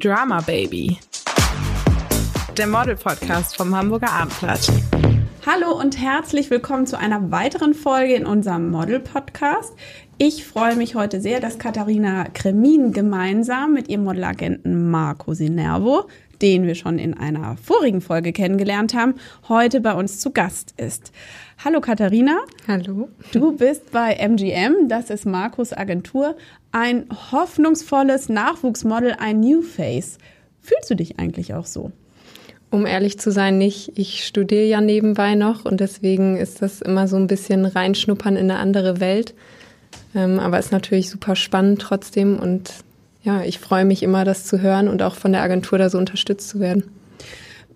Drama Baby. Der Model-Podcast vom Hamburger Abendblatt. Hallo und herzlich willkommen zu einer weiteren Folge in unserem Model-Podcast. Ich freue mich heute sehr, dass Katharina Kremin gemeinsam mit ihrem Modelagenten Marco Sinervo, den wir schon in einer vorigen Folge kennengelernt haben, heute bei uns zu Gast ist. Hallo Katharina. Hallo. Du bist bei MGM, das ist Marcos Agentur, ein hoffnungsvolles Nachwuchsmodel, ein New Face. Fühlst du dich eigentlich auch so? Um ehrlich zu sein, nicht. Ich studiere ja nebenbei noch und deswegen ist das immer so ein bisschen reinschnuppern in eine andere Welt. Ähm, aber ist natürlich super spannend trotzdem und ja, ich freue mich immer, das zu hören und auch von der Agentur da so unterstützt zu werden.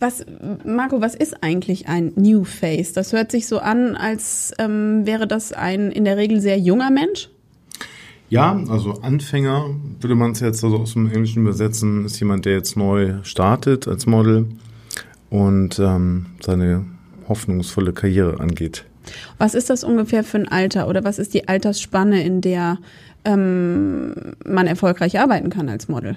Was, Marco, was ist eigentlich ein New Face? Das hört sich so an, als ähm, wäre das ein in der Regel sehr junger Mensch. Ja, also Anfänger würde man es jetzt also aus dem Englischen übersetzen, ist jemand, der jetzt neu startet als Model und ähm, seine hoffnungsvolle Karriere angeht. Was ist das ungefähr für ein Alter oder was ist die Altersspanne, in der ähm, man erfolgreich arbeiten kann als Model?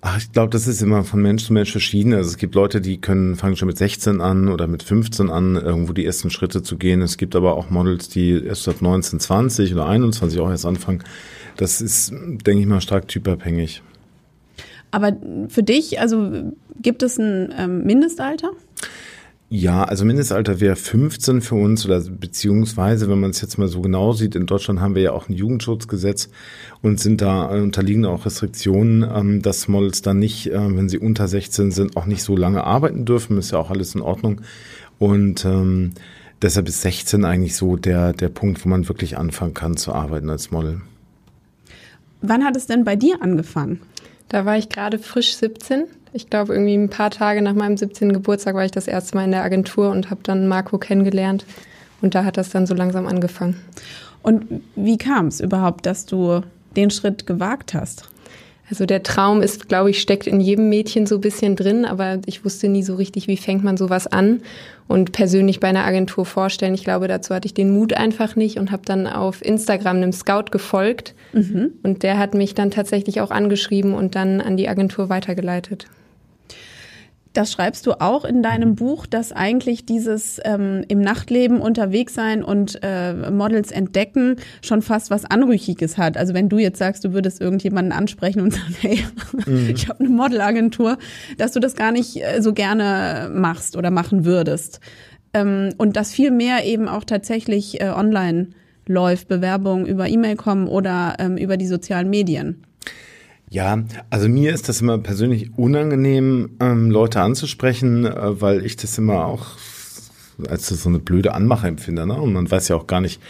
Ach, ich glaube, das ist immer von Mensch zu Mensch verschieden. Also es gibt Leute, die können fangen schon mit 16 an oder mit 15 an, irgendwo die ersten Schritte zu gehen. Es gibt aber auch Models, die erst ab 19, 20 oder 21 auch erst anfangen. Das ist, denke ich mal, stark typabhängig. Aber für dich, also gibt es ein ähm, Mindestalter? Ja, also Mindestalter wäre 15 für uns oder beziehungsweise, wenn man es jetzt mal so genau sieht, in Deutschland haben wir ja auch ein Jugendschutzgesetz und sind da äh, unterliegen auch Restriktionen, ähm, dass Models dann nicht, äh, wenn sie unter 16 sind, auch nicht so lange arbeiten dürfen. Ist ja auch alles in Ordnung. Und ähm, deshalb ist 16 eigentlich so der, der Punkt, wo man wirklich anfangen kann zu arbeiten als Model. Wann hat es denn bei dir angefangen? Da war ich gerade frisch 17 ich glaube, irgendwie ein paar Tage nach meinem 17. Geburtstag war ich das erste Mal in der Agentur und habe dann Marco kennengelernt. Und da hat das dann so langsam angefangen. Und wie kam es überhaupt, dass du den Schritt gewagt hast? Also der Traum ist, glaube ich, steckt in jedem Mädchen so ein bisschen drin, aber ich wusste nie so richtig, wie fängt man sowas an und persönlich bei einer Agentur vorstellen. Ich glaube, dazu hatte ich den Mut einfach nicht und habe dann auf Instagram einem Scout gefolgt mhm. und der hat mich dann tatsächlich auch angeschrieben und dann an die Agentur weitergeleitet. Das schreibst du auch in deinem Buch, dass eigentlich dieses ähm, im Nachtleben unterwegs sein und äh, Models entdecken schon fast was Anrüchiges hat. Also wenn du jetzt sagst, du würdest irgendjemanden ansprechen und sagen, hey, mhm. ich habe eine Modelagentur, dass du das gar nicht äh, so gerne machst oder machen würdest. Ähm, und dass viel mehr eben auch tatsächlich äh, online läuft, Bewerbungen über E-Mail kommen oder ähm, über die sozialen Medien. Ja, also mir ist das immer persönlich unangenehm, ähm, Leute anzusprechen, äh, weil ich das immer auch als so eine blöde Anmache empfinde. Ne? Und man weiß ja auch gar nicht,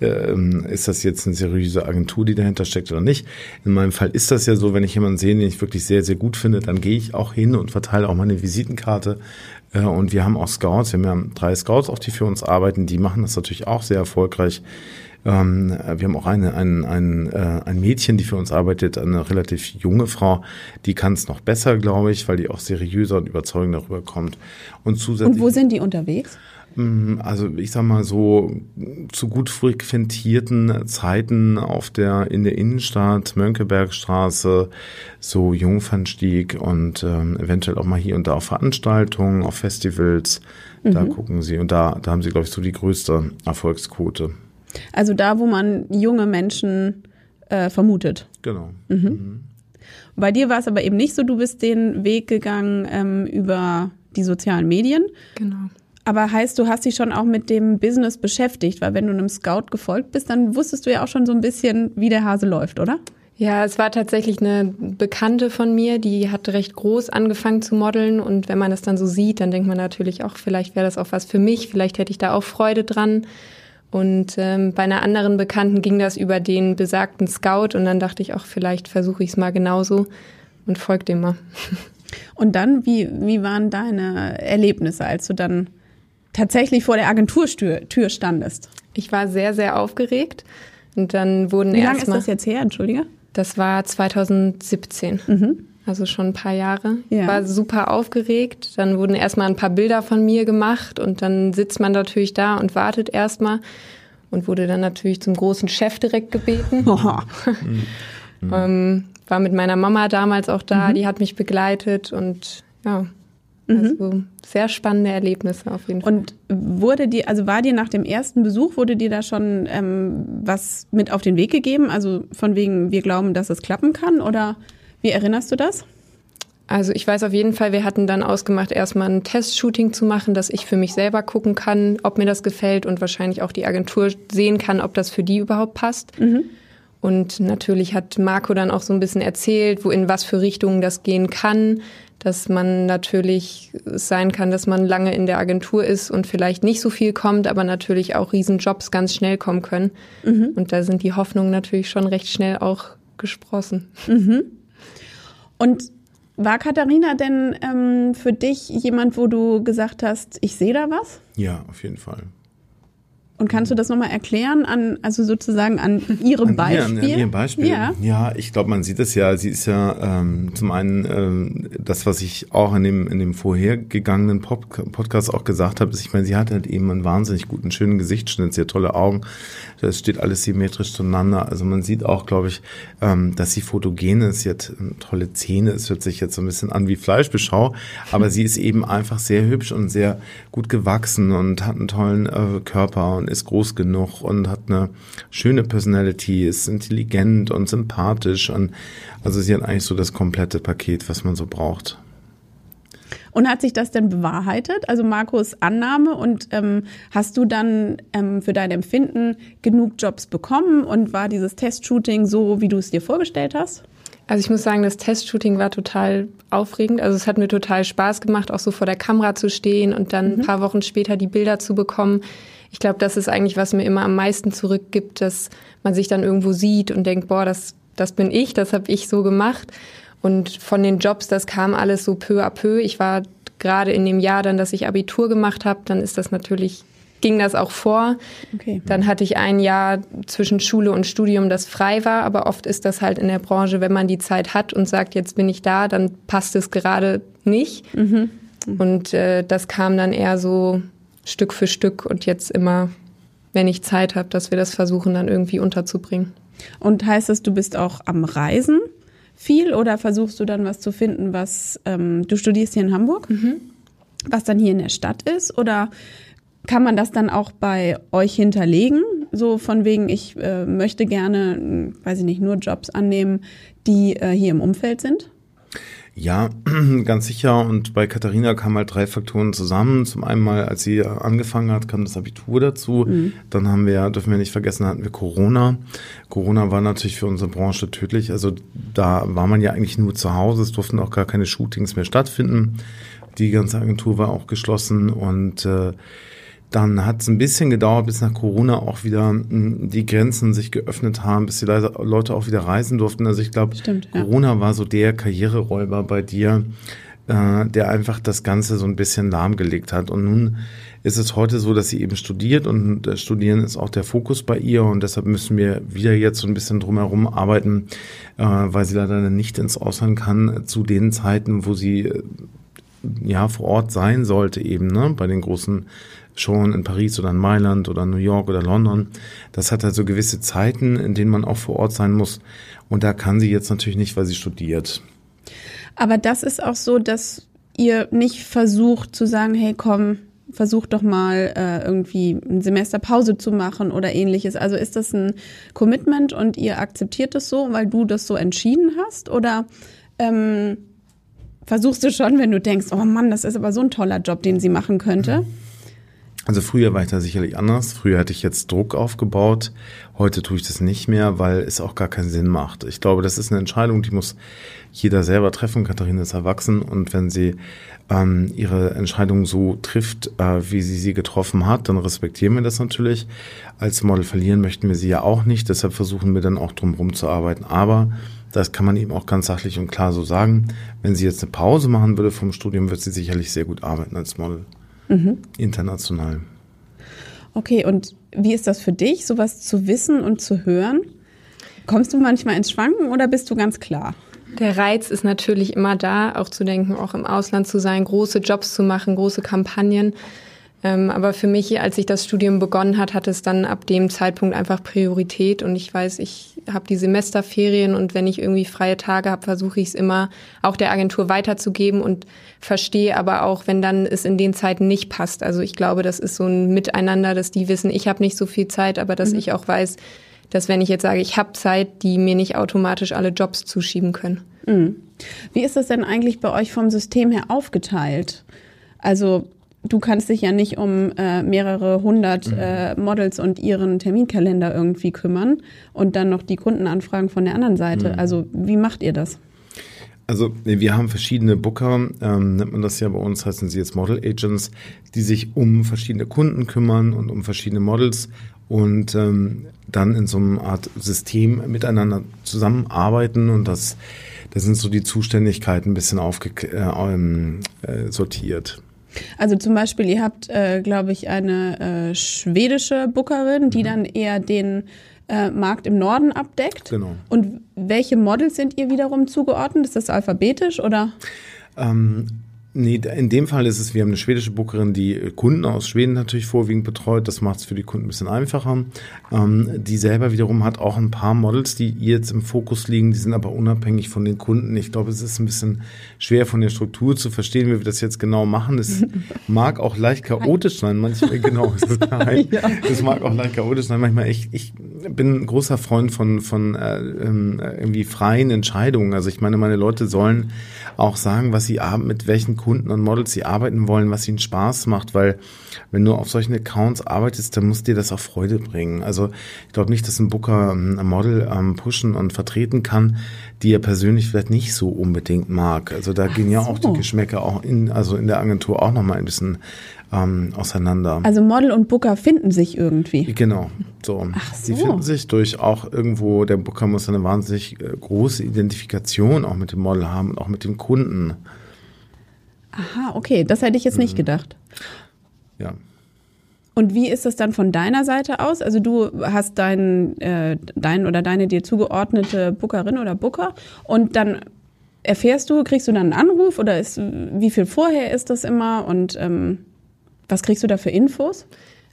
ähm, ist das jetzt eine seriöse Agentur, die dahinter steckt oder nicht. In meinem Fall ist das ja so, wenn ich jemanden sehe, den ich wirklich sehr, sehr gut finde, dann gehe ich auch hin und verteile auch meine Visitenkarte. Äh, und wir haben auch Scouts, wir haben ja drei Scouts auch, die für uns arbeiten, die machen das natürlich auch sehr erfolgreich. Ähm, wir haben auch eine, ein, ein, äh, ein Mädchen, die für uns arbeitet, eine relativ junge Frau, die kann es noch besser, glaube ich, weil die auch seriöser und überzeugender rüberkommt. Und zusätzlich. Und wo sind die unterwegs? Mm, also ich sag mal so zu gut frequentierten Zeiten auf der in der Innenstadt, Mönckebergstraße, so Jungfernstieg und ähm, eventuell auch mal hier und da auf Veranstaltungen, auf Festivals. Da mhm. gucken sie und da, da haben sie, glaube ich, so die größte Erfolgsquote. Also da, wo man junge Menschen äh, vermutet. Genau. Mhm. Mhm. Bei dir war es aber eben nicht so, du bist den Weg gegangen ähm, über die sozialen Medien. Genau. Aber heißt, du hast dich schon auch mit dem Business beschäftigt, weil wenn du einem Scout gefolgt bist, dann wusstest du ja auch schon so ein bisschen, wie der Hase läuft, oder? Ja, es war tatsächlich eine Bekannte von mir, die hat recht groß angefangen zu modeln und wenn man das dann so sieht, dann denkt man natürlich auch, vielleicht wäre das auch was für mich, vielleicht hätte ich da auch Freude dran. Und ähm, bei einer anderen Bekannten ging das über den besagten Scout und dann dachte ich auch, vielleicht versuche ich es mal genauso und folge dem mal. Und dann, wie, wie waren deine Erlebnisse, als du dann tatsächlich vor der Agenturtür Tür standest? Ich war sehr, sehr aufgeregt. Und dann wurden Wie lange ist das jetzt her, entschuldige? Das war 2017. Mhm also schon ein paar Jahre. Ja. War super aufgeregt. Dann wurden erstmal ein paar Bilder von mir gemacht und dann sitzt man natürlich da und wartet erstmal und wurde dann natürlich zum großen Chef direkt gebeten. Oh. ähm, war mit meiner Mama damals auch da, mhm. die hat mich begleitet und ja, mhm. also sehr spannende Erlebnisse auf jeden Fall. Und wurde dir, also war dir nach dem ersten Besuch, wurde dir da schon ähm, was mit auf den Weg gegeben? Also von wegen, wir glauben, dass es klappen kann oder wie erinnerst du das? Also ich weiß auf jeden Fall, wir hatten dann ausgemacht, erstmal ein Testshooting zu machen, dass ich für mich selber gucken kann, ob mir das gefällt und wahrscheinlich auch die Agentur sehen kann, ob das für die überhaupt passt. Mhm. Und natürlich hat Marco dann auch so ein bisschen erzählt, wo in was für Richtungen das gehen kann, dass man natürlich sein kann, dass man lange in der Agentur ist und vielleicht nicht so viel kommt, aber natürlich auch Riesenjobs ganz schnell kommen können. Mhm. Und da sind die Hoffnungen natürlich schon recht schnell auch gesprossen. Mhm. Und war Katharina denn ähm, für dich jemand, wo du gesagt hast, ich sehe da was? Ja, auf jeden Fall. Und kannst du das nochmal erklären an, also sozusagen an ihrem Beispiel? An, an, ihrem Beispiel. Ja, ja ich glaube, man sieht es ja. Sie ist ja ähm, zum einen ähm, das, was ich auch in dem in dem vorhergegangenen Pop Podcast auch gesagt habe. Ist, ich meine, sie hat halt eben einen wahnsinnig guten, schönen Gesichtsschnitt, sie hat tolle Augen. Das steht alles symmetrisch zueinander. Also man sieht auch, glaube ich, ähm, dass sie fotogen ist. Sie hat ähm, tolle Zähne. Es hört sich jetzt so ein bisschen an wie Fleischbeschau, aber sie ist eben einfach sehr hübsch und sehr gut gewachsen und hat einen tollen äh, Körper und ist groß genug und hat eine schöne Personality, ist intelligent und sympathisch und also sie hat eigentlich so das komplette Paket, was man so braucht. Und hat sich das denn bewahrheitet? Also Markus Annahme und ähm, hast du dann ähm, für dein Empfinden genug Jobs bekommen und war dieses Testshooting so, wie du es dir vorgestellt hast? Also ich muss sagen, das Testshooting war total aufregend. Also es hat mir total Spaß gemacht, auch so vor der Kamera zu stehen und dann mhm. ein paar Wochen später die Bilder zu bekommen ich glaube, das ist eigentlich, was mir immer am meisten zurückgibt, dass man sich dann irgendwo sieht und denkt, boah, das, das bin ich, das habe ich so gemacht. Und von den Jobs, das kam alles so peu à peu. Ich war gerade in dem Jahr dann, dass ich Abitur gemacht habe, dann ist das natürlich ging das auch vor. Okay. Dann hatte ich ein Jahr zwischen Schule und Studium, das frei war, aber oft ist das halt in der Branche, wenn man die Zeit hat und sagt, jetzt bin ich da, dann passt es gerade nicht. Mhm. Und äh, das kam dann eher so Stück für Stück und jetzt immer, wenn ich Zeit habe, dass wir das versuchen dann irgendwie unterzubringen. Und heißt das, du bist auch am Reisen viel oder versuchst du dann was zu finden, was ähm, du studierst hier in Hamburg, mhm. was dann hier in der Stadt ist oder kann man das dann auch bei euch hinterlegen? So von wegen, ich äh, möchte gerne, weiß ich nicht, nur Jobs annehmen, die äh, hier im Umfeld sind? Ja, ganz sicher. Und bei Katharina kamen halt drei Faktoren zusammen. Zum einen mal, als sie angefangen hat, kam das Abitur dazu. Mhm. Dann haben wir, dürfen wir nicht vergessen, hatten wir Corona. Corona war natürlich für unsere Branche tödlich. Also da war man ja eigentlich nur zu Hause. Es durften auch gar keine Shootings mehr stattfinden. Die ganze Agentur war auch geschlossen und äh, dann hat es ein bisschen gedauert, bis nach Corona auch wieder hm, die Grenzen sich geöffnet haben, bis die Leute auch wieder reisen durften. Also ich glaube, Corona ja. war so der Karriereräuber bei dir, äh, der einfach das Ganze so ein bisschen lahmgelegt hat. Und nun ist es heute so, dass sie eben studiert und äh, Studieren ist auch der Fokus bei ihr und deshalb müssen wir wieder jetzt so ein bisschen drumherum arbeiten, äh, weil sie leider nicht ins Ausland kann zu den Zeiten, wo sie äh, ja vor Ort sein sollte eben, ne, bei den großen schon in Paris oder in Mailand oder New York oder London. Das hat also gewisse Zeiten, in denen man auch vor Ort sein muss. Und da kann sie jetzt natürlich nicht, weil sie studiert. Aber das ist auch so, dass ihr nicht versucht zu sagen, hey komm, versuch doch mal äh, irgendwie ein Semester Pause zu machen oder ähnliches. Also ist das ein Commitment und ihr akzeptiert es so, weil du das so entschieden hast? Oder ähm, versuchst du schon, wenn du denkst, oh Mann, das ist aber so ein toller Job, den sie machen könnte? Mhm. Also früher war ich da sicherlich anders. Früher hatte ich jetzt Druck aufgebaut. Heute tue ich das nicht mehr, weil es auch gar keinen Sinn macht. Ich glaube, das ist eine Entscheidung, die muss jeder selber treffen. Katharina ist erwachsen und wenn sie ähm, ihre Entscheidung so trifft, äh, wie sie sie getroffen hat, dann respektieren wir das natürlich. Als Model verlieren möchten wir sie ja auch nicht. Deshalb versuchen wir dann auch drumherum zu arbeiten. Aber das kann man eben auch ganz sachlich und klar so sagen. Wenn sie jetzt eine Pause machen würde vom Studium, wird sie sicherlich sehr gut arbeiten als Model mhm. international. Okay, und wie ist das für dich, sowas zu wissen und zu hören? Kommst du manchmal ins Schwanken oder bist du ganz klar? Der Reiz ist natürlich immer da, auch zu denken, auch im Ausland zu sein, große Jobs zu machen, große Kampagnen. Ähm, aber für mich, als ich das Studium begonnen hat, hat es dann ab dem Zeitpunkt einfach Priorität. Und ich weiß, ich habe die Semesterferien und wenn ich irgendwie freie Tage habe, versuche ich es immer auch der Agentur weiterzugeben und verstehe aber auch, wenn dann es in den Zeiten nicht passt. Also ich glaube, das ist so ein Miteinander, dass die wissen, ich habe nicht so viel Zeit, aber dass mhm. ich auch weiß, dass wenn ich jetzt sage, ich habe Zeit, die mir nicht automatisch alle Jobs zuschieben können. Mhm. Wie ist das denn eigentlich bei euch vom System her aufgeteilt? Also du kannst dich ja nicht um äh, mehrere hundert mhm. äh, Models und ihren Terminkalender irgendwie kümmern und dann noch die Kundenanfragen von der anderen Seite. Mhm. Also wie macht ihr das? Also wir haben verschiedene Booker, ähm, nennt man das ja bei uns, heißen sie jetzt Model Agents, die sich um verschiedene Kunden kümmern und um verschiedene Models und ähm, dann in so einer Art System miteinander zusammenarbeiten und das, das sind so die Zuständigkeiten ein bisschen aufge äh, ähm, äh, sortiert. Also zum Beispiel, ihr habt, äh, glaube ich, eine äh, schwedische Bookerin, die mhm. dann eher den äh, Markt im Norden abdeckt. Genau. Und welche Models sind ihr wiederum zugeordnet? Ist das alphabetisch oder? Ähm, Nee, in dem Fall ist es, wir haben eine schwedische Bookerin, die Kunden aus Schweden natürlich vorwiegend betreut. Das macht es für die Kunden ein bisschen einfacher. Ähm, die selber wiederum hat auch ein paar Models, die jetzt im Fokus liegen. Die sind aber unabhängig von den Kunden. Ich glaube, es ist ein bisschen schwer von der Struktur zu verstehen, wie wir das jetzt genau machen. Es mag auch leicht chaotisch sein. Manchmal, genau, es mag auch leicht chaotisch sein. Manchmal, ich, ich bin ein großer Freund von, von äh, ähm, irgendwie freien Entscheidungen. Also ich meine, meine Leute sollen auch sagen, was sie mit welchen Kunden und Models sie arbeiten wollen, was ihnen Spaß macht, weil wenn du auf solchen Accounts arbeitest, dann muss dir das auch Freude bringen. Also ich glaube nicht, dass ein Booker ähm, ein Model ähm, pushen und vertreten kann, die er persönlich vielleicht nicht so unbedingt mag. Also da Ach gehen ja so. auch die Geschmäcker auch in, also in der Agentur auch nochmal ein bisschen ähm, auseinander. Also Model und Booker finden sich irgendwie. Genau. So. Ach so. Sie finden sich durch auch irgendwo, der Booker muss eine wahnsinnig äh, große Identifikation auch mit dem Model haben und auch mit dem Kunden. Aha, okay, das hätte ich jetzt nicht mhm. gedacht. Ja. Und wie ist das dann von deiner Seite aus? Also du hast deinen äh, dein oder deine dir zugeordnete Bookerin oder Booker und dann erfährst du, kriegst du dann einen Anruf oder ist, wie viel vorher ist das immer und ähm, was kriegst du da für Infos?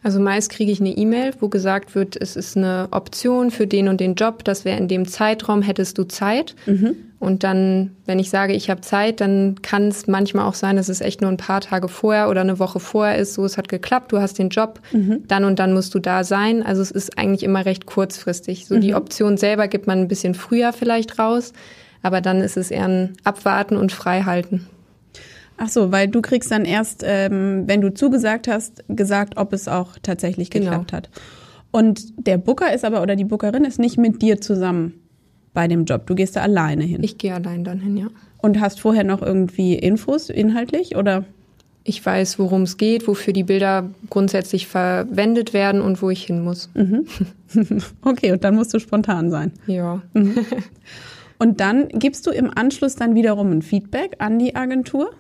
Also meist kriege ich eine E-Mail, wo gesagt wird, es ist eine Option für den und den Job, das wäre in dem Zeitraum, hättest du Zeit. Mhm. Und dann, wenn ich sage, ich habe Zeit, dann kann es manchmal auch sein, dass es echt nur ein paar Tage vorher oder eine Woche vorher ist, so es hat geklappt, du hast den Job, mhm. dann und dann musst du da sein. Also es ist eigentlich immer recht kurzfristig. So mhm. die Option selber gibt man ein bisschen früher vielleicht raus, aber dann ist es eher ein Abwarten und Freihalten. Ach so, weil du kriegst dann erst, ähm, wenn du zugesagt hast, gesagt, ob es auch tatsächlich genau. geklappt genau. hat. Und der Booker ist aber oder die Bookerin ist nicht mit dir zusammen bei dem Job. Du gehst da alleine hin. Ich gehe allein dann hin, ja. Und hast vorher noch irgendwie Infos inhaltlich oder? Ich weiß, worum es geht, wofür die Bilder grundsätzlich verwendet werden und wo ich hin muss. Mhm. Okay, und dann musst du spontan sein. Ja. Mhm. Und dann gibst du im Anschluss dann wiederum ein Feedback an die Agentur?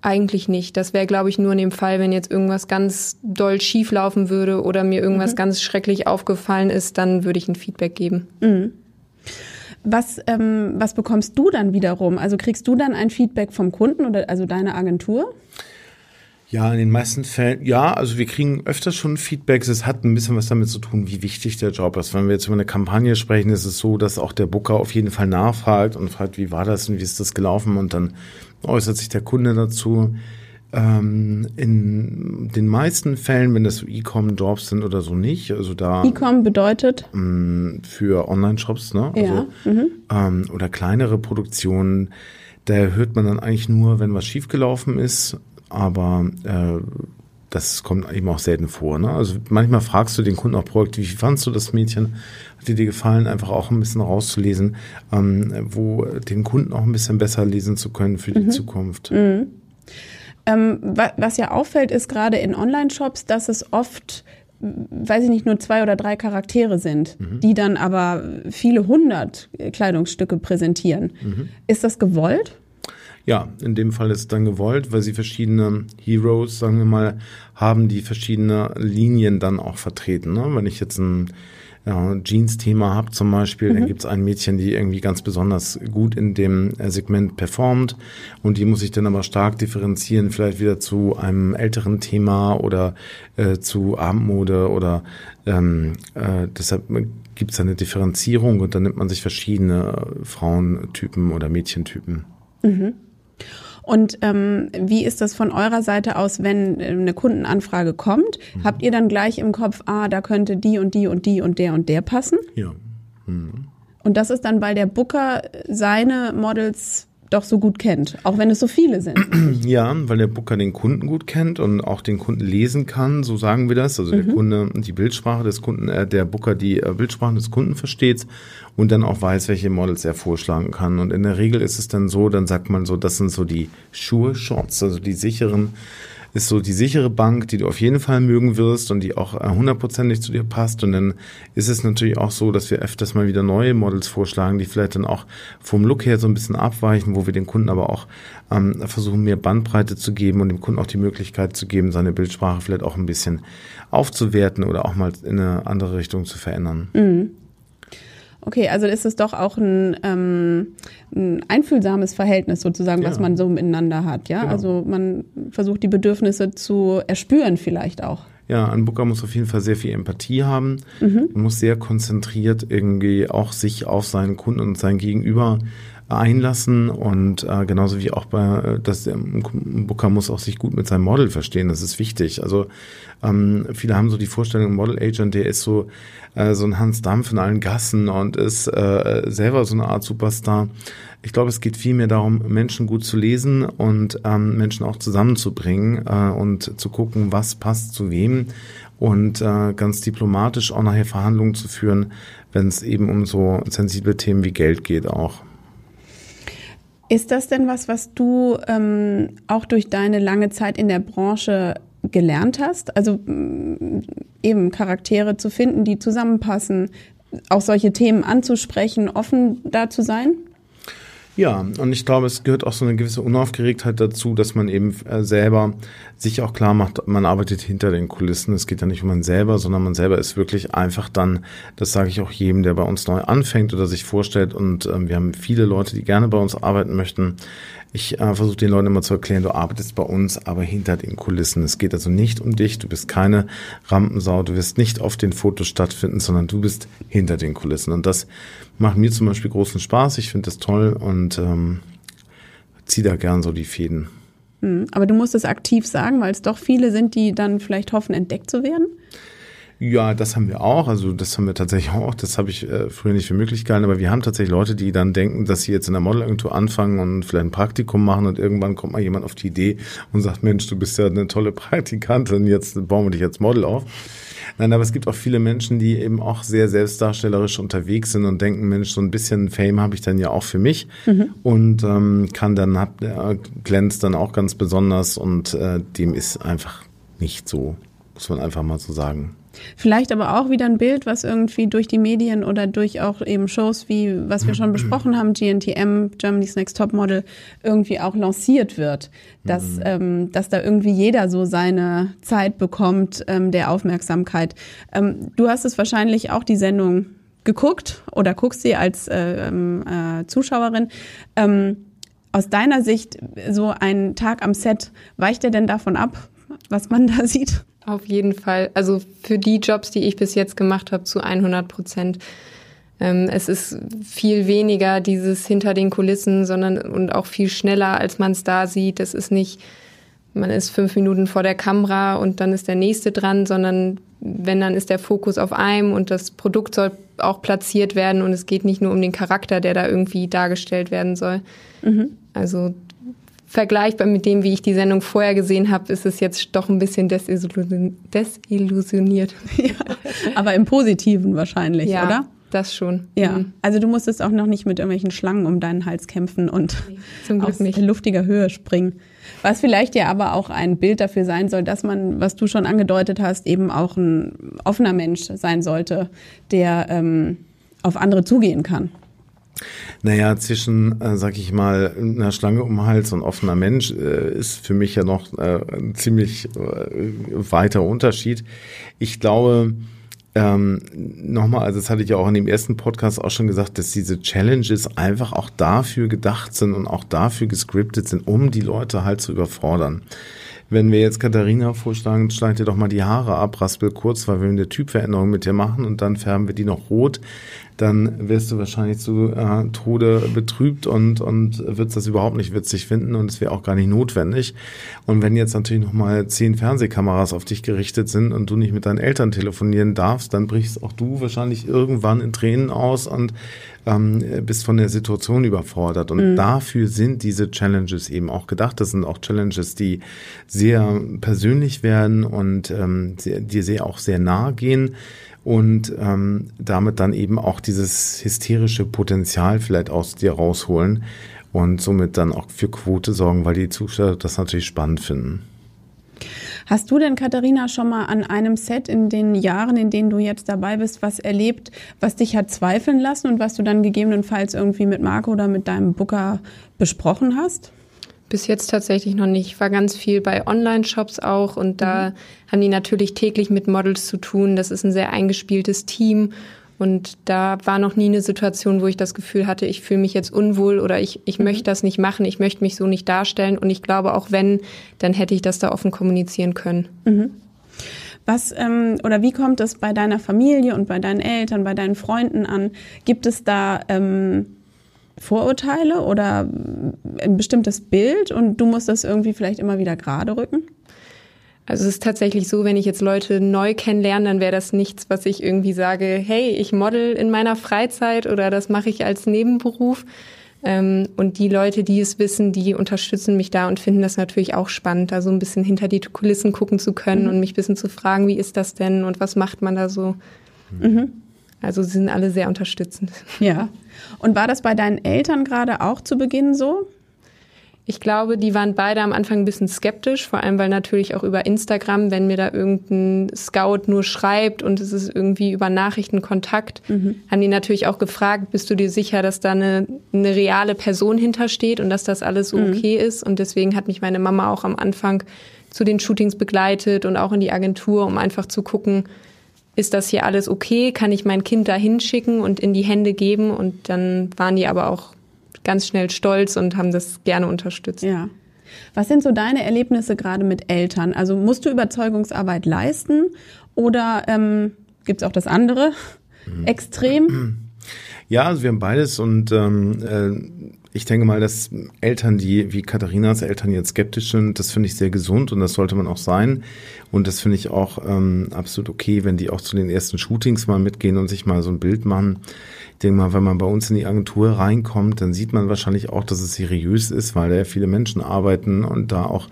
Eigentlich nicht. Das wäre, glaube ich, nur in dem Fall, wenn jetzt irgendwas ganz doll schief laufen würde oder mir irgendwas mhm. ganz schrecklich aufgefallen ist, dann würde ich ein Feedback geben. Mhm. Was, ähm, was bekommst du dann wiederum? Also kriegst du dann ein Feedback vom Kunden oder also deine Agentur? Ja, in den meisten Fällen, ja, also wir kriegen öfters schon Feedbacks. Es hat ein bisschen was damit zu tun, wie wichtig der Job ist. Wenn wir jetzt über eine Kampagne sprechen, ist es so, dass auch der Booker auf jeden Fall nachfragt und fragt, wie war das und wie ist das gelaufen und dann äußert sich der Kunde dazu. Ähm, in den meisten Fällen, wenn das so E-Com-Jobs sind oder so nicht, also da. E-Com bedeutet? Mh, mm, für Online-Shops, ne? Also, ja. Mhm. Ähm, oder kleinere Produktionen, da hört man dann eigentlich nur, wenn was schiefgelaufen ist, aber äh, das kommt eben auch selten vor. Ne? Also manchmal fragst du den Kunden auch proaktiv, wie fandst du das Mädchen? Hat dir dir gefallen, einfach auch ein bisschen rauszulesen, ähm, wo den Kunden auch ein bisschen besser lesen zu können für die mhm. Zukunft. Mhm. Ähm, was ja auffällt, ist gerade in Online-Shops, dass es oft weiß ich nicht, nur zwei oder drei Charaktere sind, mhm. die dann aber viele hundert Kleidungsstücke präsentieren. Mhm. Ist das gewollt? Ja, in dem Fall ist es dann gewollt, weil sie verschiedene Heroes, sagen wir mal, haben, die verschiedene Linien dann auch vertreten. Ne? Wenn ich jetzt ein ja, Jeans-Thema habe zum Beispiel, Mhm. dann gibt es ein Mädchen, die irgendwie ganz besonders gut in dem äh, Segment performt und die muss ich dann aber stark differenzieren, vielleicht wieder zu einem älteren Thema oder äh, zu Abendmode oder ähm, äh, deshalb gibt es eine Differenzierung und dann nimmt man sich verschiedene Frauentypen oder Mädchentypen. Und ähm, wie ist das von eurer Seite aus, wenn äh, eine Kundenanfrage kommt? Mhm. Habt ihr dann gleich im Kopf, ah, da könnte die und die und die und der und der passen? Ja. Und das ist dann, weil der Booker seine Models doch so gut kennt, auch wenn es so viele sind. Ja, weil der Booker den Kunden gut kennt und auch den Kunden lesen kann, so sagen wir das. Also der Kunde die Bildsprache des Kunden, äh, der Booker die äh, Bildsprache des Kunden versteht und dann auch weiß, welche Models er vorschlagen kann. Und in der Regel ist es dann so, dann sagt man so, das sind so die Sure Shots, also die sicheren ist so die sichere Bank, die du auf jeden Fall mögen wirst und die auch äh, hundertprozentig zu dir passt. Und dann ist es natürlich auch so, dass wir öfters mal wieder neue Models vorschlagen, die vielleicht dann auch vom Look her so ein bisschen abweichen, wo wir den Kunden aber auch ähm, versuchen, mehr Bandbreite zu geben und dem Kunden auch die Möglichkeit zu geben, seine Bildsprache vielleicht auch ein bisschen aufzuwerten oder auch mal in eine andere Richtung zu verändern. Okay, also ist es doch auch ein, ähm, ein einfühlsames Verhältnis sozusagen, was Ja. man so miteinander hat, ja? Genau. Also man versucht die Bedürfnisse zu erspüren vielleicht auch. Ja, ein Booker muss auf jeden Fall sehr viel Empathie haben und muss sehr konzentriert irgendwie auch sich auf seinen Kunden und sein Gegenüber einlassen und äh, genauso wie auch bei, äh, dass der Booker muss auch sich gut mit seinem Model verstehen, das ist wichtig. Also ähm, viele haben so die Vorstellung, Model Agent, der ist so äh, so ein Hans Dampf in allen Gassen und ist äh, selber so eine Art Superstar. Ich glaube, es geht vielmehr darum, Menschen gut zu lesen und ähm, Menschen auch zusammenzubringen äh, und zu gucken, was passt zu wem und äh, ganz diplomatisch auch nachher Verhandlungen zu führen, wenn es eben um so sensible Themen wie Geld geht auch. Ist das denn was, was du ähm, auch durch deine lange Zeit in der Branche gelernt hast? Also mh, eben Charaktere zu finden, die zusammenpassen, auch solche Themen anzusprechen, offen da zu sein? Ja, und ich glaube, es gehört auch so eine gewisse Unaufgeregtheit dazu, dass man eben äh, selber sich auch klar macht, man arbeitet hinter den Kulissen. Es geht ja nicht um man selber, sondern man selber ist wirklich einfach dann, das sage ich auch jedem, der bei uns neu anfängt oder sich vorstellt. Und ähm, wir haben viele Leute, die gerne bei uns arbeiten möchten. Ich äh, versuche den Leuten immer zu erklären, du arbeitest bei uns, aber hinter den Kulissen. Es geht also nicht um dich, du bist keine Rampensau, du wirst nicht auf den Fotos stattfinden, sondern du bist hinter den Kulissen. Und das macht mir zum Beispiel großen Spaß. Ich finde das toll und ähm, ziehe da gern so die Fäden. Hm, Aber du musst es aktiv sagen, weil es doch viele sind, die dann vielleicht hoffen, entdeckt zu werden. Ja, das haben wir auch. Also das haben wir tatsächlich auch. Das habe ich äh, früher nicht für möglich gehalten. Aber wir haben tatsächlich Leute, die dann denken, dass sie jetzt in der Modelagentur anfangen und vielleicht ein Praktikum machen und irgendwann kommt mal jemand auf die Idee und sagt, Mensch, du bist ja eine tolle Praktikantin, jetzt bauen wir dich als Model auf. Nein, aber es gibt auch viele Menschen, die eben auch sehr selbstdarstellerisch unterwegs sind und denken, Mensch, so ein bisschen Fame habe ich dann ja auch für mich und ähm, kann dann, hab, äh, glänzt dann auch ganz besonders und äh, dem ist einfach nicht so, muss man einfach mal so sagen. Vielleicht aber auch wieder ein Bild, was irgendwie durch die Medien oder durch auch eben Shows wie, was wir schon besprochen haben, GNTM, Germany's Next Top Model, irgendwie auch lanciert wird. Dass, ähm, dass da irgendwie jeder so seine Zeit bekommt ähm, der Aufmerksamkeit. Ähm, du hast es wahrscheinlich auch die Sendung geguckt oder guckst sie als äh, ähm, äh, Zuschauerin. Ähm, aus deiner Sicht, so ein Tag am Set, weicht er denn davon ab, was man da sieht? Auf jeden Fall. Also für die Jobs, die ich bis jetzt gemacht habe, zu 100 Prozent. Ähm, es ist viel weniger dieses hinter den Kulissen, sondern und auch viel schneller, als man es da sieht. Es ist nicht, man ist fünf Minuten vor der Kamera und dann ist der nächste dran, sondern wenn dann ist der Fokus auf einem und das Produkt soll auch platziert werden und es geht nicht nur um den Charakter, der da irgendwie dargestellt werden soll. Also vergleichbar mit dem, wie ich die Sendung vorher gesehen habe, ist es jetzt doch ein bisschen desillusion desillusioniert. Ja, aber im Positiven wahrscheinlich, ja, oder? das schon. Ja, Mhm. also du musstest auch noch nicht mit irgendwelchen Schlangen um deinen Hals kämpfen und zum Glück aus nicht. luftiger Höhe springen. Was vielleicht ja aber auch ein Bild dafür sein soll, dass man, was du schon angedeutet hast, eben auch ein offener Mensch sein sollte, der ähm, auf andere zugehen kann. Naja, zwischen, äh, sag ich mal, einer Schlange um den Hals und offener Mensch äh, ist für mich ja noch äh, ein ziemlich äh, weiter Unterschied. Ich glaube, ähm, nochmal, also das hatte ich ja auch in dem ersten Podcast auch schon gesagt, dass diese Challenges einfach auch dafür gedacht sind und auch dafür gescriptet sind, um die Leute halt zu überfordern. Wenn wir jetzt Katharina vorschlagen, schneid dir doch mal die Haare ab, raspel kurz, weil wir eine Typveränderung mit dir machen und dann färben wir die noch rot, dann wirst du wahrscheinlich zu äh, Tode betrübt und, und wirst das überhaupt nicht witzig finden und es wäre auch gar nicht notwendig. Und wenn jetzt natürlich nochmal zehn Fernsehkameras auf dich gerichtet sind und du nicht mit deinen Eltern telefonieren darfst, dann brichst auch du wahrscheinlich irgendwann in Tränen aus und ähm, bist von der Situation überfordert. Und mhm. dafür sind diese Challenges eben auch gedacht. Das sind auch Challenges, die sehr persönlich werden und ähm, dir sehr auch sehr nahe gehen und ähm, damit dann eben auch dieses hysterische Potenzial vielleicht aus dir rausholen und somit dann auch für Quote sorgen, weil die Zuschauer das natürlich spannend finden. Hast du denn, Katharina, schon mal an einem Set in den Jahren, in denen du jetzt dabei bist, was erlebt, was dich hat zweifeln lassen und was du dann gegebenenfalls irgendwie mit Marco oder mit deinem Booker besprochen hast? Bis jetzt tatsächlich noch nicht. Ich war ganz viel bei Online-Shops auch und da mhm. haben die natürlich täglich mit Models zu tun. Das ist ein sehr eingespieltes Team und da war noch nie eine Situation, wo ich das Gefühl hatte, ich fühle mich jetzt unwohl oder ich, ich mhm. möchte das nicht machen, ich möchte mich so nicht darstellen. Und ich glaube, auch wenn, dann hätte ich das da offen kommunizieren können. Mhm. Was ähm, oder wie kommt es bei deiner Familie und bei deinen Eltern, bei deinen Freunden an? Gibt es da ähm, Vorurteile oder ein bestimmtes Bild und du musst das irgendwie vielleicht immer wieder gerade rücken? Also es ist tatsächlich so, wenn ich jetzt Leute neu kennenlerne, dann wäre das nichts, was ich irgendwie sage, hey, ich model in meiner Freizeit oder das mache ich als Nebenberuf. Ähm, und die Leute, die es wissen, die unterstützen mich da und finden das natürlich auch spannend, da so ein bisschen hinter die Kulissen gucken zu können mhm. und mich ein bisschen zu fragen, wie ist das denn und was macht man da so. Mhm. Also sie sind alle sehr unterstützend. Ja. Und war das bei deinen Eltern gerade auch zu Beginn so? Ich glaube, die waren beide am Anfang ein bisschen skeptisch, vor allem weil natürlich auch über Instagram, wenn mir da irgendein Scout nur schreibt und es ist irgendwie über Nachrichten Kontakt, mhm. haben die natürlich auch gefragt, bist du dir sicher, dass da eine, eine reale Person hintersteht und dass das alles so mhm. okay ist? Und deswegen hat mich meine Mama auch am Anfang zu den Shootings begleitet und auch in die Agentur, um einfach zu gucken, ist das hier alles okay? Kann ich mein Kind da hinschicken und in die Hände geben? Und dann waren die aber auch ganz schnell stolz und haben das gerne unterstützt. Ja. Was sind so deine Erlebnisse gerade mit Eltern? Also musst du Überzeugungsarbeit leisten oder ähm, gibt es auch das andere mhm. Extrem? Ja, also wir haben beides und ähm, äh, ich denke mal, dass Eltern, die wie Katharinas Eltern jetzt skeptisch sind, das finde ich sehr gesund und das sollte man auch sein. Und das finde ich auch ähm, absolut okay, wenn die auch zu den ersten Shootings mal mitgehen und sich mal so ein Bild machen. Ich denke mal, wenn man bei uns in die Agentur reinkommt, dann sieht man wahrscheinlich auch, dass es seriös ist, weil da ja viele Menschen arbeiten und da auch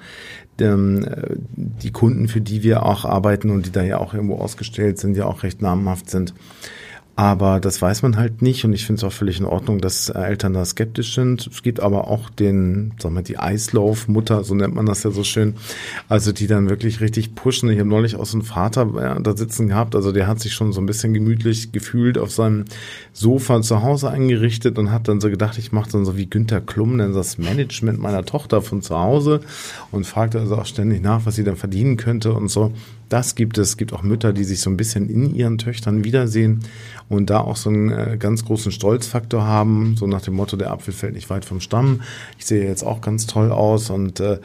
ähm, die Kunden, für die wir auch arbeiten und die da ja auch irgendwo ausgestellt sind, ja auch recht namhaft sind. Aber das weiß man halt nicht und ich finde es auch völlig in Ordnung, dass Eltern da skeptisch sind. Es gibt aber auch den, sagen wir, die Eislaufmutter, so nennt man das ja so schön, also die dann wirklich richtig pushen. Ich habe neulich auch so einen Vater ja, da sitzen gehabt, also der hat sich schon so ein bisschen gemütlich gefühlt auf seinem Sofa zu Hause eingerichtet und hat dann so gedacht, ich mache dann so wie Günther Klum, dann das Management meiner Tochter von zu Hause und fragte also auch ständig nach, was sie dann verdienen könnte und so. Das gibt es. Es gibt auch Mütter, die sich so ein bisschen in ihren Töchtern wiedersehen und da auch so einen äh, ganz großen Stolzfaktor haben, so nach dem Motto, der Apfel fällt nicht weit vom Stamm. Ich sehe jetzt auch ganz toll aus und äh,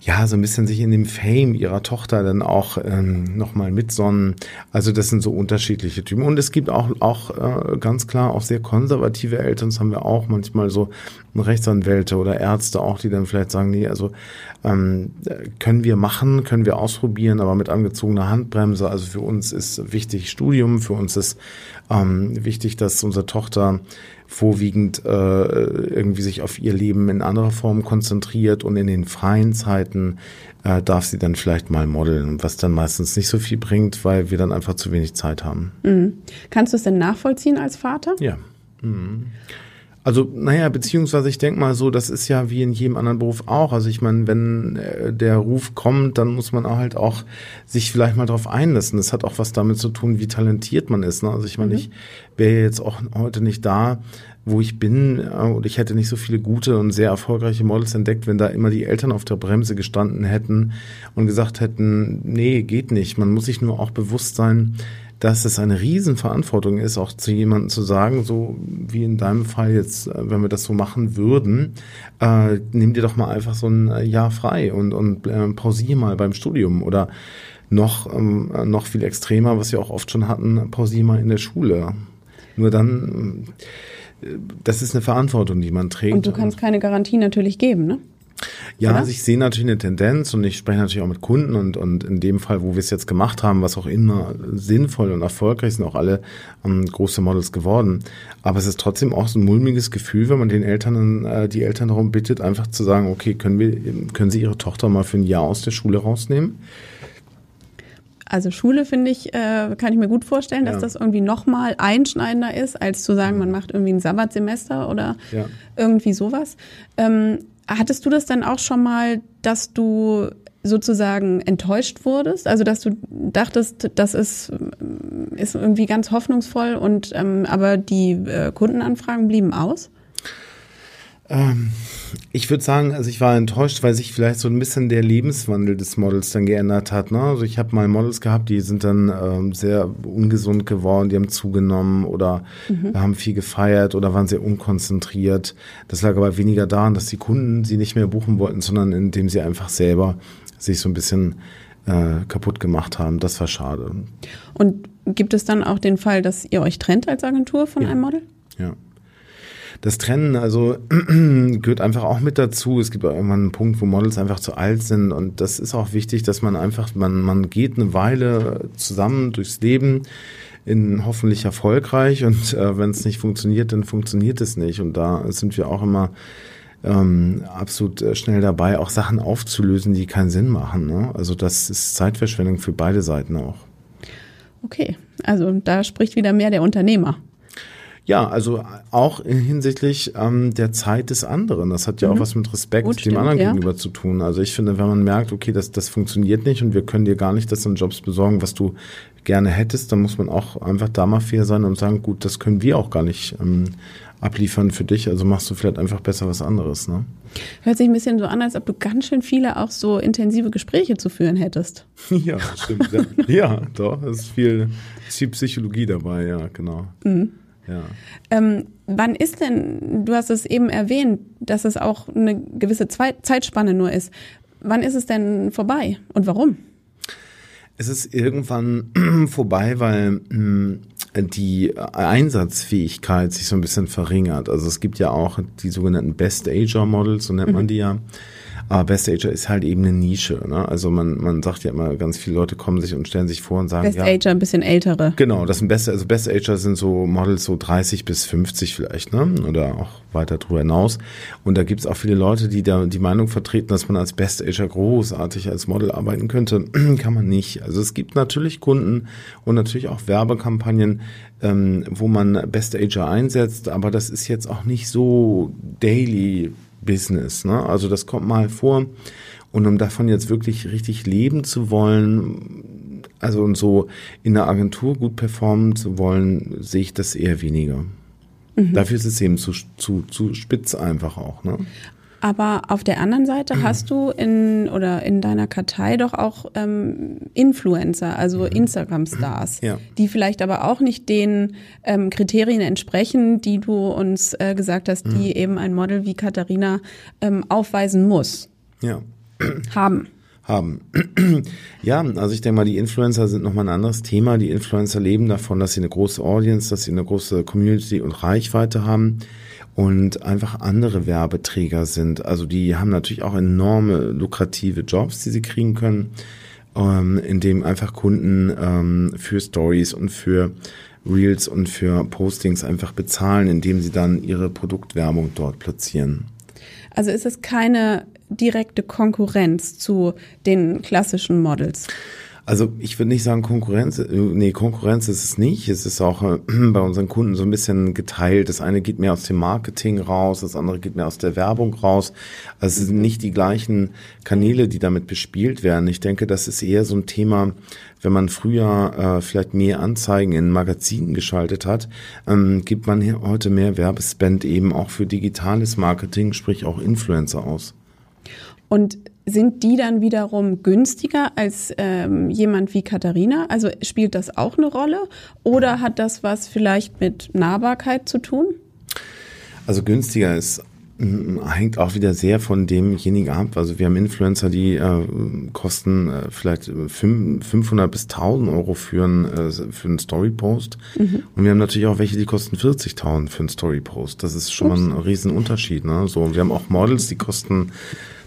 ja, so ein bisschen sich in dem Fame ihrer Tochter dann auch ähm, nochmal mitsonnen. Also das sind so unterschiedliche Typen. Und es gibt auch, auch äh, ganz klar auch sehr konservative Eltern, das haben wir auch manchmal so Rechtsanwälte oder Ärzte auch, die dann vielleicht sagen, nee, also ähm, können wir machen, können wir ausprobieren, aber mit angezogener Handbremse. Also für uns ist wichtig Studium, für uns ist ähm, wichtig, dass unsere Tochter vorwiegend äh, irgendwie sich auf ihr Leben in anderer Form konzentriert und in den freien Zeiten äh, darf sie dann vielleicht mal modeln, was dann meistens nicht so viel bringt, weil wir dann einfach zu wenig Zeit haben. Mhm. Kannst du es denn nachvollziehen als Vater? Ja. Mhm. Also, naja, beziehungsweise ich denke mal so, das ist ja wie in jedem anderen Beruf auch. Also ich meine, wenn äh, der Ruf kommt, dann muss man halt auch sich vielleicht mal drauf einlassen. Das hat auch was damit zu tun, wie talentiert man ist. Ne? Also ich meine, mhm. ich wäre jetzt auch heute nicht da, wo ich bin äh, und ich hätte nicht so viele gute und sehr erfolgreiche Models entdeckt, wenn da immer die Eltern auf der Bremse gestanden hätten und gesagt hätten, nee, geht nicht. Man muss sich nur auch bewusst sein, dass es eine Riesenverantwortung ist, auch zu jemandem zu sagen, so wie in deinem Fall jetzt, äh, wenn wir das so machen würden, äh, nimm dir doch mal einfach so ein Jahr frei und, und äh, pausier mal beim Studium oder noch, ähm, noch viel extremer, was wir auch oft schon hatten, pausier mal in der Schule. Nur dann, äh, das ist eine Verantwortung, die man trägt. Und du kannst keine Garantie natürlich geben, ne? Ja, also ich sehe natürlich eine Tendenz und ich spreche natürlich auch mit Kunden und, und in dem Fall, wo wir es jetzt gemacht haben, was auch immer sinnvoll und erfolgreich sind auch alle ähm, große Models geworden. Aber es ist trotzdem auch so ein mulmiges Gefühl, wenn man den Eltern, äh, die Eltern darum bittet, einfach zu sagen, okay, können wir, können Sie Ihre Tochter mal für ein Jahr aus der Schule rausnehmen? Also Schule finde ich, äh, kann ich mir gut vorstellen, dass ja. das irgendwie nochmal einschneidender ist, als zu sagen, man macht irgendwie ein Sabbatsemester oder ja. irgendwie sowas. Ähm, Hattest du das dann auch schon mal, dass du sozusagen enttäuscht wurdest? Also dass du dachtest, das ist, ist irgendwie ganz hoffnungsvoll und ähm, aber die äh, Kundenanfragen blieben aus? Ähm, ich würde sagen, also ich war enttäuscht, weil sich vielleicht so ein bisschen der Lebenswandel des Models dann geändert hat. Ne? Also ich habe mal Models gehabt, die sind dann ähm, sehr ungesund geworden, die haben zugenommen oder mhm. haben viel gefeiert oder waren sehr unkonzentriert. Das lag aber weniger daran, dass die Kunden sie nicht mehr buchen wollten, sondern indem sie einfach selber sich so ein bisschen äh, kaputt gemacht haben. Das war schade. Und gibt es dann auch den Fall, dass ihr euch trennt als Agentur von ja. einem Model? Ja das Trennen, also gehört einfach auch mit dazu. Es gibt auch irgendwann einen Punkt, wo Models einfach zu alt sind und das ist auch wichtig, dass man einfach, man, man geht eine Weile zusammen durchs Leben in hoffentlich erfolgreich und äh, wenn es nicht funktioniert, dann funktioniert es nicht und da sind wir auch immer ähm, absolut äh, schnell dabei, auch Sachen aufzulösen, die keinen Sinn machen. Ne? Also das ist Zeitverschwendung für beide Seiten auch. Okay, also da spricht wieder mehr der Unternehmer. Ja, also auch hinsichtlich ähm, der Zeit des anderen. Das hat ja mhm. auch was mit Respekt Gut, dem stimmt, anderen ja. gegenüber zu tun. Also ich finde, wenn man merkt, okay, das, das funktioniert nicht und wir können dir gar nicht das an Jobs besorgen, was du gerne hättest, dann muss man auch einfach da mal fair sein und sagen, gut, das können wir auch gar nicht ähm, abliefern für dich, also machst du vielleicht einfach besser was anderes. Ne? Hört sich ein bisschen so an, als ob du ganz schön viele auch so intensive Gespräche zu führen hättest. Ja, stimmt. ja. doch, es ist viel, viel Psychologie dabei, ja, genau. Mhm. Ja. Ähm, wann ist denn, du hast es eben erwähnt, dass es auch eine gewisse Zeitspanne nur ist. Wann ist es denn vorbei und warum? Es ist irgendwann vorbei, weil mh, hm, die Einsatzfähigkeit sich so ein bisschen verringert. Also es gibt ja auch die sogenannten Best Ager Models, so nennt man mhm. die ja. Aber Best Ager ist halt eben eine Nische. Ne? Also man, man sagt ja immer, ganz viele Leute kommen sich und stellen sich vor und sagen, Best ja, Ager, ein bisschen ältere. Genau, das sind Best, also Best Ager sind so Models so 30 bis 50 vielleicht, ne? Oder auch weiter drüber hinaus. Und da gibt es auch viele Leute, die da die Meinung vertreten, dass man als Best Ager großartig als Model arbeiten könnte. Kann man nicht. Also es gibt natürlich Kunden und natürlich auch Werbekampagnen, ähm, wo man Best Ager einsetzt, aber das ist jetzt auch nicht so daily Business. Ne? Also das kommt mal vor. Und um davon jetzt wirklich richtig leben zu wollen, also und so in der Agentur gut performen zu wollen, sehe ich das eher weniger. Mhm. Dafür ist es eben zu, zu, zu spitz einfach auch. Ne? Aber auf der anderen Seite hast du in oder in deiner Kartei doch auch ähm, Influencer, also mhm. Instagram-Stars, ja. die vielleicht aber auch nicht den ähm, Kriterien entsprechen, die du uns äh, gesagt hast, die mhm. eben ein Model wie Katharina ähm, aufweisen muss. Ja. Haben haben. ja, also ich denke mal, die Influencer sind nochmal ein anderes Thema. Die Influencer leben davon, dass sie eine große Audience, dass sie eine große Community und Reichweite haben und einfach andere Werbeträger sind. Also die haben natürlich auch enorme lukrative Jobs, die sie kriegen können, ähm, indem einfach Kunden ähm, für Stories und für Reels und für Postings einfach bezahlen, indem sie dann ihre Produktwerbung dort platzieren. Also ist es keine direkte Konkurrenz zu den klassischen Models? Also ich würde nicht sagen Konkurrenz, nee, Konkurrenz ist es nicht. Es ist auch äh, bei unseren Kunden so ein bisschen geteilt. Das eine geht mehr aus dem Marketing raus, das andere geht mehr aus der Werbung raus. Also es sind nicht die gleichen Kanäle, die damit bespielt werden. Ich denke, das ist eher so ein Thema, wenn man früher äh, vielleicht mehr Anzeigen in Magazinen geschaltet hat, ähm, gibt man heute mehr Werbespend eben auch für digitales Marketing, sprich auch Influencer aus. Und sind die dann wiederum günstiger als ähm, jemand wie Katharina? Also spielt das auch eine Rolle? Oder hat das was vielleicht mit Nahbarkeit zu tun? Also günstiger ist hängt auch wieder sehr von demjenigen ab. Also wir haben Influencer, die äh, kosten äh, vielleicht 500 bis 1000 Euro für, ein, äh, für einen Story-Post. Mhm. Und wir haben natürlich auch welche, die kosten 40.000 für einen Story-Post. Das ist schon Ups. mal ein Riesenunterschied. Ne? So, wir haben auch Models, die kosten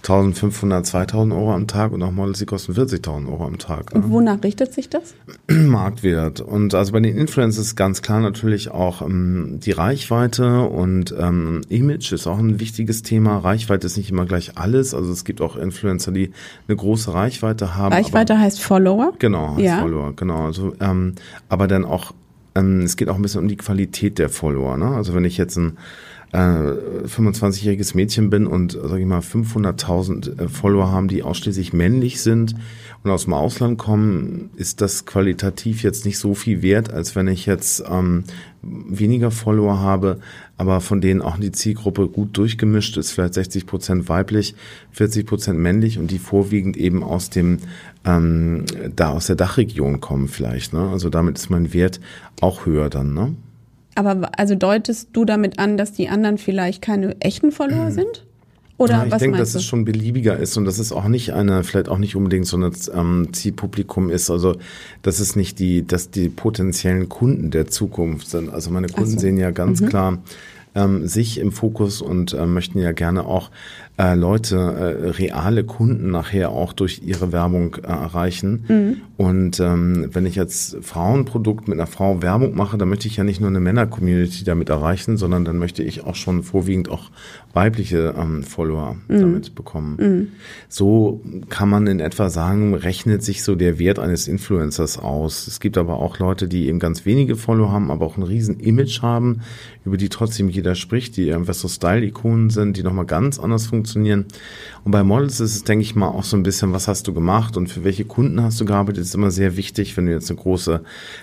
1500, 2000 Euro am Tag und auch Models, die kosten 40.000 Euro am Tag. Und wonach richtet sich das? Marktwert. Und also bei den Influencers ist ganz klar natürlich auch ähm, die Reichweite und ähm, Image ist auch ein wichtiges Thema. Reichweite ist nicht immer gleich alles. Also es gibt auch Influencer, die eine große Reichweite haben. Reichweite heißt Follower? Genau, heißt ja. Follower, genau. Also, ähm, aber dann auch, ähm, es geht auch ein bisschen um die Qualität der Follower. Ne? Also wenn ich jetzt ein äh, 25-jähriges Mädchen bin und, sage ich mal, 500.000 äh, Follower haben, die ausschließlich männlich sind und aus dem Ausland kommen, ist das qualitativ jetzt nicht so viel wert, als wenn ich jetzt ähm, weniger Follower habe, aber von denen auch die Zielgruppe gut durchgemischt ist, vielleicht 60 Prozent weiblich, 40 Prozent männlich und die vorwiegend eben aus dem ähm, da aus der Dachregion kommen vielleicht. Ne? Also damit ist mein Wert auch höher dann. Ne? Aber also deutest du damit an, dass die anderen vielleicht keine echten Follower sind? Oder ja, ich was denke, dass du? es schon beliebiger ist und dass es auch nicht eine, vielleicht auch nicht unbedingt so ein ähm, Zielpublikum ist. Also dass es nicht die, dass die potenziellen Kunden der Zukunft sind. Also meine Kunden so. sehen ja ganz mhm. klar ähm, sich im Fokus und äh, möchten ja gerne auch äh, Leute, äh, reale Kunden nachher auch durch ihre Werbung äh, erreichen. Mhm. Und ähm, wenn ich als Frauenprodukt mit einer Frau Werbung mache, dann möchte ich ja nicht nur eine Männer-Community damit erreichen, sondern dann möchte ich auch schon vorwiegend auch weibliche ähm, Follower mhm. damit bekommen. Mhm. So kann man in etwa sagen, rechnet sich so der Wert eines Influencers aus. Es gibt aber auch Leute, die eben ganz wenige Follower haben, aber auch ein riesen Image haben, über die trotzdem jeder spricht, die einfach so Style-Ikonen sind, die nochmal ganz anders funktionieren funktionieren. Und bei Models ist es, denke ich mal, auch so ein bisschen, was hast du gemacht und für welche Kunden hast du gearbeitet, ist immer sehr wichtig. Wenn du jetzt eine große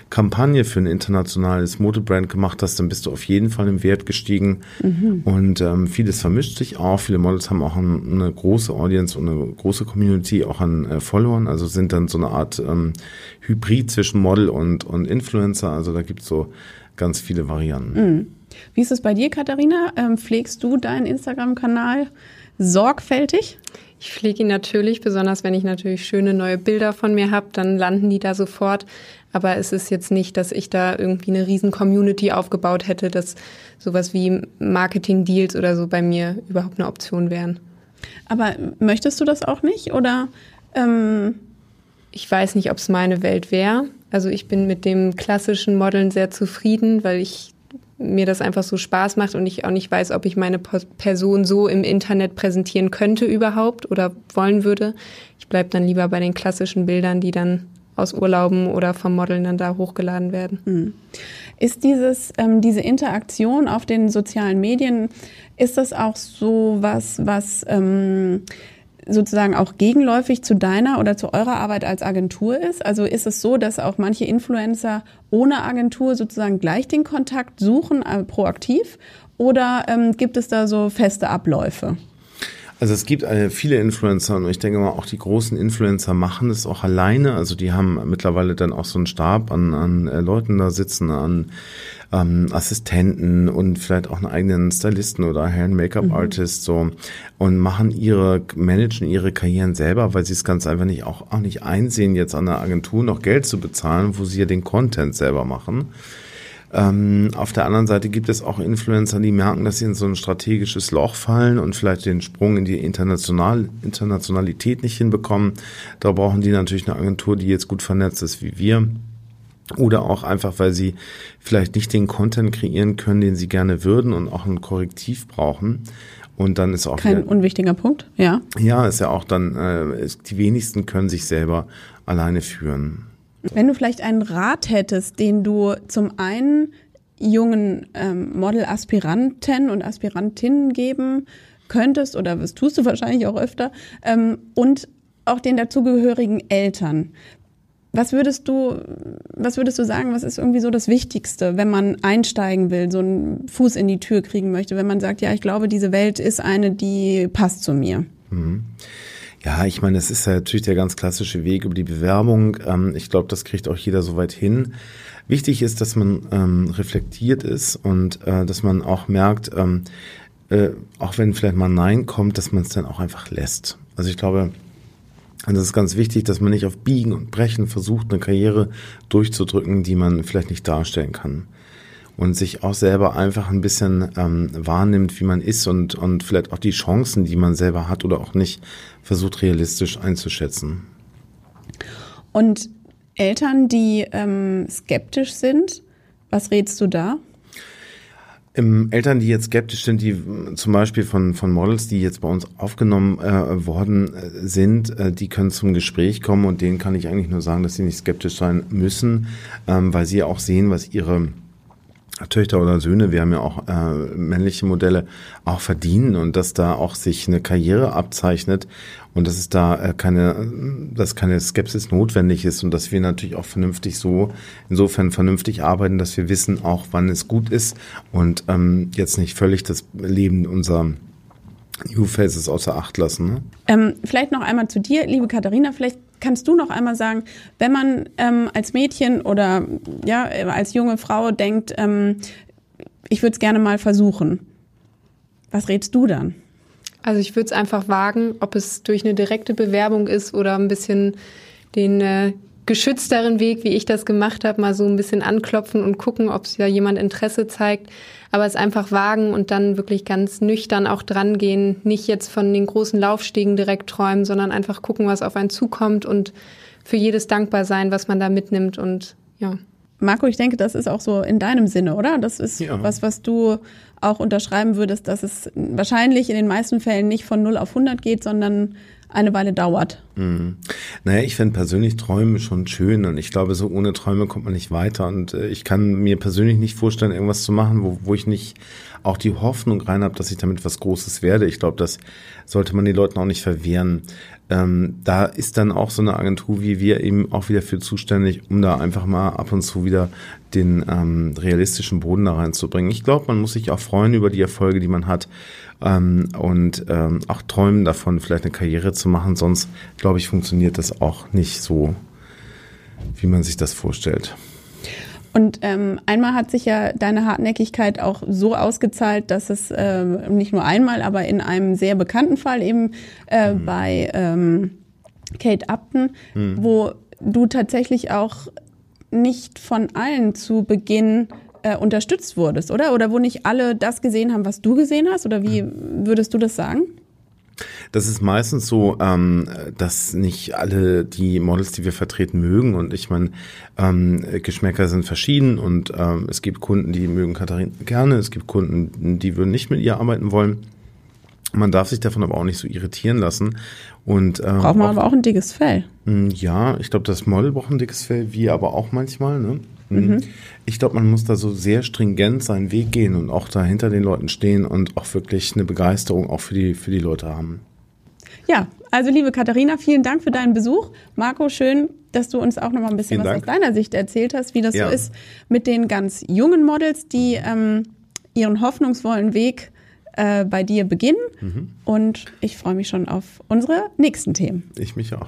Kampagne für ein internationales Modebrand gemacht hast, dann bist du auf jeden Fall im Wert gestiegen. Mhm. Und ähm, vieles vermischt sich auch. Viele Models haben auch ein, eine große Audience und eine große Community auch an äh, Followern, also sind dann so eine Art ähm, Hybrid zwischen Model und, und Influencer. Also da gibt es so ganz viele Varianten. Mhm. Wie ist es bei dir, Katharina? Ähm, pflegst du deinen Instagram-Kanal sorgfältig? Ich pflege ihn natürlich, besonders wenn ich natürlich schöne neue Bilder von mir habe, dann landen die da sofort. Aber es ist jetzt nicht, dass ich da irgendwie eine riesen Community aufgebaut hätte, dass sowas wie Marketing-Deals oder so bei mir überhaupt eine Option wären. Aber möchtest du das auch nicht? Oder ähm ich weiß nicht, ob es meine Welt wäre. Also ich bin mit dem klassischen Modeln sehr zufrieden, weil ich mir das einfach so Spaß macht und ich auch nicht weiß, ob ich meine Person so im Internet präsentieren könnte überhaupt oder wollen würde. Ich bleibe dann lieber bei den klassischen Bildern, die dann aus Urlauben oder vom Modeln dann da hochgeladen werden. Hm. Ist dieses, ähm, diese Interaktion auf den sozialen Medien, ist das auch so was, was ähm, sozusagen auch gegenläufig zu deiner oder zu eurer Arbeit als Agentur ist? Also ist es so, dass auch manche Influencer ohne Agentur sozusagen gleich den Kontakt suchen, äh, proaktiv? Oder ähm, gibt es da so feste Abläufe? Also es gibt äh, viele Influencer und ich denke mal auch die großen Influencer machen es auch alleine. Also die haben mittlerweile dann auch so einen Stab an, an äh, Leuten da sitzen, an ähm, Assistenten und vielleicht auch einen eigenen Stylisten oder Hair- Make-up-Artist mhm. so und machen ihre, managen ihre Karrieren selber, weil sie es ganz einfach nicht auch, auch nicht einsehen, jetzt an der Agentur noch Geld zu bezahlen, wo sie ja den Content selber machen. Ähm, auf der anderen Seite gibt es auch Influencer, die merken, dass sie in so ein strategisches Loch fallen und vielleicht den Sprung in die International Internationalität nicht hinbekommen. Da brauchen die natürlich eine Agentur, die jetzt gut vernetzt ist wie wir. Oder auch einfach, weil sie vielleicht nicht den Content kreieren können, den sie gerne würden und auch ein Korrektiv brauchen. Und dann ist auch kein wieder, unwichtiger Punkt, ja. Ja, ist ja auch dann, äh, die wenigsten können sich selber alleine führen. Wenn du vielleicht einen Rat hättest, den du zum einen jungen ähm, Model-Aspiranten und Aspirantinnen geben könntest, oder das tust du wahrscheinlich auch öfter, ähm, und auch den dazugehörigen Eltern. Was würdest du, was würdest du sagen, was ist irgendwie so das Wichtigste, wenn man einsteigen will, so einen Fuß in die Tür kriegen möchte, wenn man sagt, ja, ich glaube, diese Welt ist eine, die passt zu mir? Mhm. Ja, ich meine, es ist ja natürlich der ganz klassische Weg über die Bewerbung. Ähm, ich glaube, das kriegt auch jeder soweit hin. Wichtig ist, dass man ähm, reflektiert ist und äh, dass man auch merkt, ähm, äh, auch wenn vielleicht mal Nein kommt, dass man es dann auch einfach lässt. Also ich glaube, und es ist ganz wichtig, dass man nicht auf Biegen und Brechen versucht, eine Karriere durchzudrücken, die man vielleicht nicht darstellen kann. Und sich auch selber einfach ein bisschen ähm, wahrnimmt, wie man ist und, und vielleicht auch die Chancen, die man selber hat oder auch nicht, versucht realistisch einzuschätzen. Und Eltern, die ähm, skeptisch sind, was rätst du da? Ähm, Eltern, die jetzt skeptisch sind, die zum Beispiel von, von Models, die jetzt bei uns aufgenommen äh, worden äh, sind, äh, die können zum Gespräch kommen und denen kann ich eigentlich nur sagen, dass sie nicht skeptisch sein müssen, ähm, weil sie auch sehen, was ihre Töchter oder Söhne, wir haben ja auch äh, männliche Modelle, auch verdienen und dass da auch sich eine Karriere abzeichnet und dass es da äh, keine, dass keine Skepsis notwendig ist und dass wir natürlich auch vernünftig so, insofern vernünftig arbeiten, dass wir wissen auch, wann es gut ist und ähm, jetzt nicht völlig das Leben unserer New Faces außer Acht lassen. Ne? Ähm, vielleicht noch einmal zu dir, liebe Katharina, vielleicht kannst du noch einmal sagen, wenn man ähm, als Mädchen oder ja als junge Frau denkt, ähm, ich würde es gerne mal versuchen, was rätst du dann? Also ich würde es einfach wagen, ob es durch eine direkte Bewerbung ist oder ein bisschen den äh, geschützteren Weg, wie ich das gemacht habe, mal so ein bisschen anklopfen und gucken, ob es ja jemand Interesse zeigt. Aber es einfach wagen und dann wirklich ganz nüchtern auch drangehen. Nicht jetzt von den großen Laufstegen direkt träumen, sondern einfach gucken, was auf einen zukommt und für jedes dankbar sein, was man da mitnimmt und ja. Marco, ich denke, das ist auch so in deinem Sinne, oder? Das ist ja. was, was du auch unterschreiben würdest, dass es wahrscheinlich in den meisten Fällen nicht von 0 auf 100 geht, sondern eine Weile dauert. Mhm. Naja, ich finde persönlich Träume schon schön und ich glaube, so ohne Träume kommt man nicht weiter und äh, ich kann mir persönlich nicht vorstellen, irgendwas zu machen, wo, wo ich nicht auch die Hoffnung rein habe, dass ich damit was Großes werde. Ich glaube, das sollte man den Leuten auch nicht verwehren. Ähm, da ist dann auch so eine Agentur wie wir eben auch wieder für zuständig, um da einfach mal ab und zu wieder den ähm, realistischen Boden da reinzubringen. Ich glaube, man muss sich auch freuen über die Erfolge, die man hat ähm, und ähm, auch träumen davon, vielleicht eine Karriere zu machen. Sonst, glaube ich, funktioniert das auch nicht so, wie man sich das vorstellt. Und ähm, einmal hat sich ja deine Hartnäckigkeit auch so ausgezahlt, dass es äh, nicht nur einmal, aber in einem sehr bekannten Fall eben äh, mhm. bei ähm, Kate Upton, mhm. wo du tatsächlich auch nicht von allen zu Beginn äh, unterstützt wurdest, oder? Oder wo nicht alle das gesehen haben, was du gesehen hast? Oder wie würdest du das sagen? Das ist meistens so, ähm, dass nicht alle die Models, die wir vertreten, mögen. Und ich meine, ähm, Geschmäcker sind verschieden und ähm, es gibt Kunden, die mögen Katharina gerne, es gibt Kunden, die würden nicht mit ihr arbeiten wollen. Man darf sich davon aber auch nicht so irritieren lassen. Und, ähm, Braucht man auch, aber auch ein dickes Fell. Hm, ja, ich glaube, das Model braucht ein dickes Fell, wir aber auch manchmal. Ne? Hm. Mhm. Ich glaube, man muss da so sehr stringent seinen Weg gehen und auch da hinter den Leuten stehen und auch wirklich eine Begeisterung auch für die, für die Leute haben. Ja, also liebe Katharina, vielen Dank für deinen Besuch. Marco, schön, dass du uns auch noch mal ein bisschen vielen was Dank. aus deiner Sicht erzählt hast, wie das ja. so ist mit den ganz jungen Models, die ähm, ihren hoffnungsvollen Weg äh, bei dir beginnen. Mhm. Und ich freue mich schon auf unsere nächsten Themen. Ich mich auch.